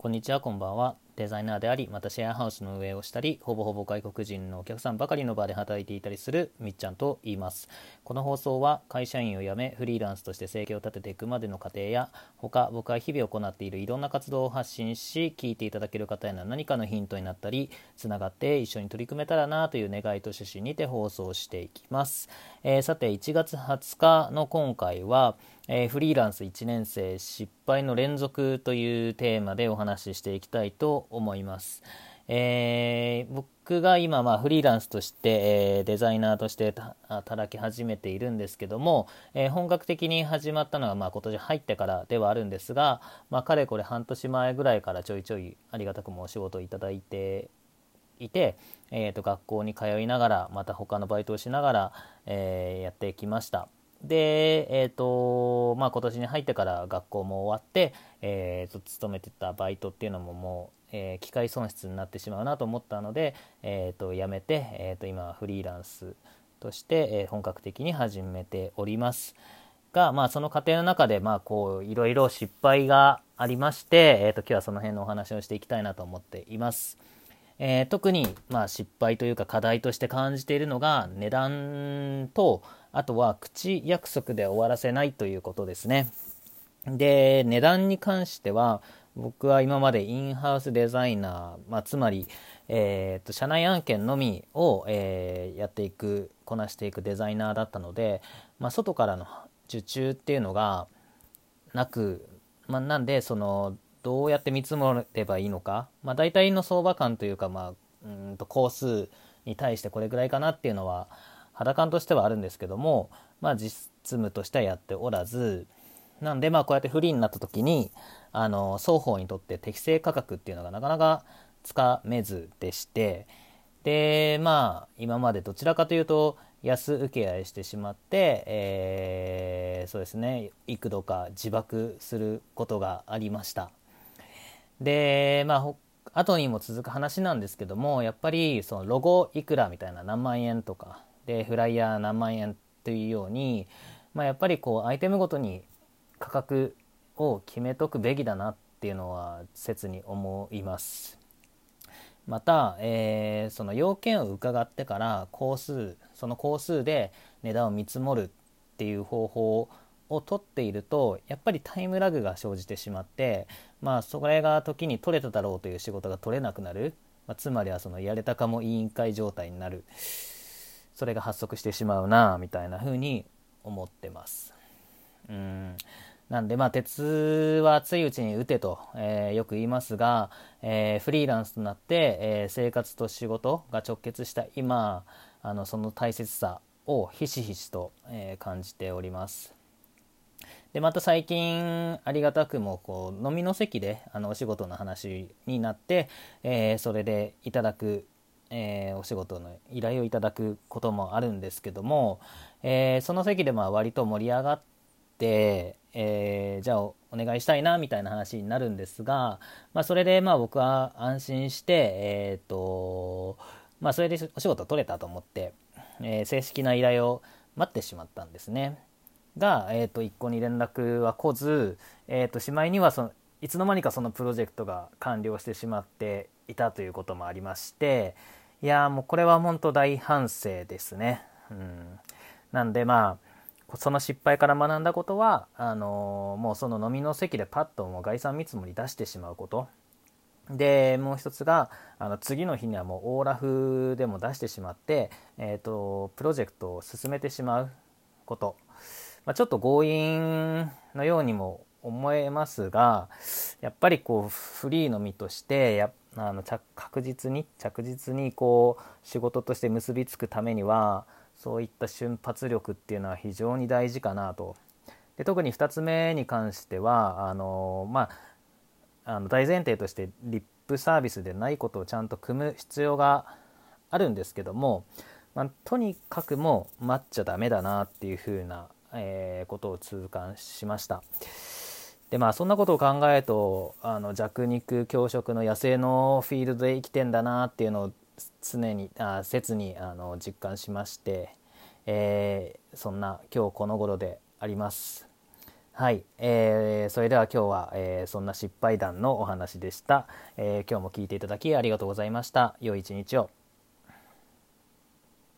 こんにちは、こんばんは。デザイナーであり、またシェアハウスの運営をしたり、ほぼほぼ外国人のお客さんばかりの場で働いていたりするみっちゃんと言います。この放送は会社員を辞め、フリーランスとして生計を立てていくまでの過程や、他僕は日々行っているいろんな活動を発信し、聞いていただける方への何かのヒントになったり、つながって一緒に取り組めたらなという願いと趣旨にて放送していきます。えー、さて、1月20日の今回は、えー、フリーランス1年生失敗の連続というテーマでお話ししていきたいと思います。えー、僕が今、まあ、フリーランスとして、えー、デザイナーとして働き始めているんですけども、えー、本格的に始まったのは、まあ、今年入ってからではあるんですが、まあ、かれこれ半年前ぐらいからちょいちょいありがたくもお仕事をいただいていて、えーと、学校に通いながらまた他のバイトをしながら、えやってきました。で、えーとまあ、今年に入ってから学校も終わって、えーと、勤めてたバイトっていうのももう、えー、機械損失になってしまうなと思ったので、えーと、辞めて、えー、と今フリーランスとして、え、本格的に始めております。が、まあ、その過程の中で、まあ、こういろいろ失敗がありまして、えー、と今日はその辺のお話をしていきたいなと思っています。え、特に、まあ、失敗というか課題として感じているのが値段とあとは口約束で終わらせないということですね。で、値段に関しては、僕は今までインハウスデザイナー、まあ、つまり、えー、と社内案件のみを、えー、やっていくこなしていくデザイナーだったので、まあ、外からの受注っていうのがなく、まあ、なんでそのどうやって見積もればいいのか、まあ、大体の相場感というか、まあ、うんと工数に対してこれぐらいかなっていうのは肌感としてはあるんですけども、まあ、実務としてはやっておらずなんでまあこうやってフリーになった時にあの双方にとって適正価格っていうのがなかなかつかめずでしてでまあ今までどちらかというと安請け合いしてしまって、えー、そうですね幾度か自爆することがありました。でまあ後にも続く話なんですけどもやっぱりそのロゴいくらみたいな何万円とかでフライヤー何万円というように、まあ、やっぱりこうアイテムごとに価格を決めとくべきだなっていうのは切に思います。また、えー、その要件を伺ってから工数その工数で値段を見積もるっていう方法をとっているとやっぱりタイムラグが生じてしまってまあそれが時に取れただろうという仕事が取れなくなる、まあ、つまりはそのやれたかも委員会状態になるそれが発足してしまうなみたいな風に思ってます。うんなんでまあ鉄は熱いうちに打てと、えー、よく言いますが、えー、フリーランスとなって、えー、生活と仕事が直結した今あのその大切さをひしひしと、え感じております。でまた最近ありがたくもこう飲みの席であのお仕事の話になって、えそれでいただくえー、お仕事の依頼をいただくこともあるんですけども、えー、その席でま割と盛り上がって、えー、じゃあお願いしたいなみたいな話になるんですが、まあ、それでまあ僕は安心して、えーとまあ、それでお仕事取れたと思って、え正式な依頼を待ってしまったんですね。が、えー、と一向に連絡は来ず、えー、としまいにはそのいつの間にかそのプロジェクトが完了してしまっていたということもありまして、いやもうこれは本当大反省ですね。うん、なんでまあその失敗から学んだことはあのー、もうその飲みの席でパッともう概算見積もり出してしまうこと。でもう一つがあの次の日にはもうオーラフでも出してしまって、えーと、プロジェクトを進めてしまうこと、まあ、ちょっと強引のようにも思えますがやっぱりこうフリーの身としてやっあの確実に着実にこう仕事として結びつくためにはそういった瞬発力っていうのは非常に大事かなと。で特に2つ目に関してはあの、まあ、あの大前提としてリップサービスでないことをちゃんと組む必要があるんですけども、まあ、とにかくもう待っちゃダメだなっていうふうな、えー、ことを痛感しました。でまあそんなことを考えるとあの弱肉強食の野生のフィールドで生きてんだなっていうのを常にあ切にあの実感しまして、えー、そんな今日この頃であります。はい、えーそれでは今日は、えーそんな失敗談のお話でした、えー今日も聞いていただきありがとうございました。良い一日を。